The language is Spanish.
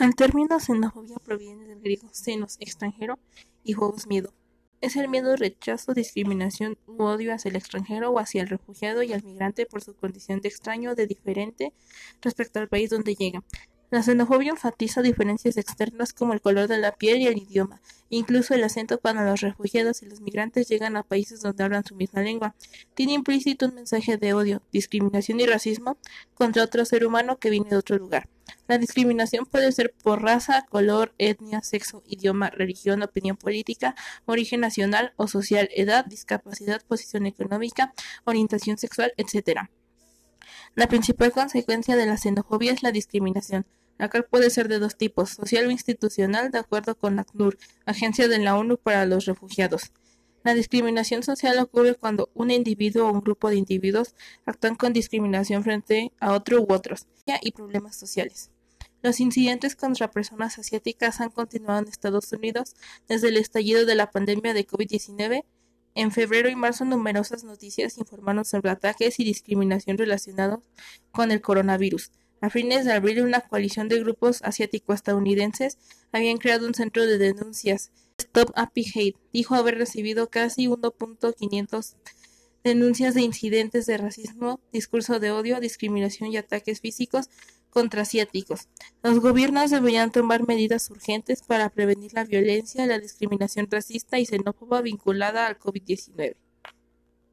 El término xenofobia proviene del griego xenos, extranjero, y phobos, miedo. Es el miedo, rechazo, discriminación u odio hacia el extranjero o hacia el refugiado y al migrante por su condición de extraño o de diferente respecto al país donde llega. La xenofobia enfatiza diferencias externas como el color de la piel y el idioma, incluso el acento cuando los refugiados y los migrantes llegan a países donde hablan su misma lengua. Tiene implícito un mensaje de odio, discriminación y racismo contra otro ser humano que viene de otro lugar. La discriminación puede ser por raza, color, etnia, sexo, idioma, religión, opinión política, origen nacional o social, edad, discapacidad, posición económica, orientación sexual, etc. La principal consecuencia de la xenofobia es la discriminación la cual puede ser de dos tipos, social o institucional, de acuerdo con la ACNUR, Agencia de la ONU para los Refugiados. La discriminación social ocurre cuando un individuo o un grupo de individuos actúan con discriminación frente a otro u otros y problemas sociales. Los incidentes contra personas asiáticas han continuado en Estados Unidos desde el estallido de la pandemia de COVID-19. En febrero y marzo numerosas noticias informaron sobre ataques y discriminación relacionados con el coronavirus. A fines de abril, una coalición de grupos asiático-estadounidenses habían creado un centro de denuncias. Stop Hate dijo haber recibido casi 1.500 denuncias de incidentes de racismo, discurso de odio, discriminación y ataques físicos contra asiáticos. Los gobiernos deberían tomar medidas urgentes para prevenir la violencia, la discriminación racista y xenófoba vinculada al COVID-19.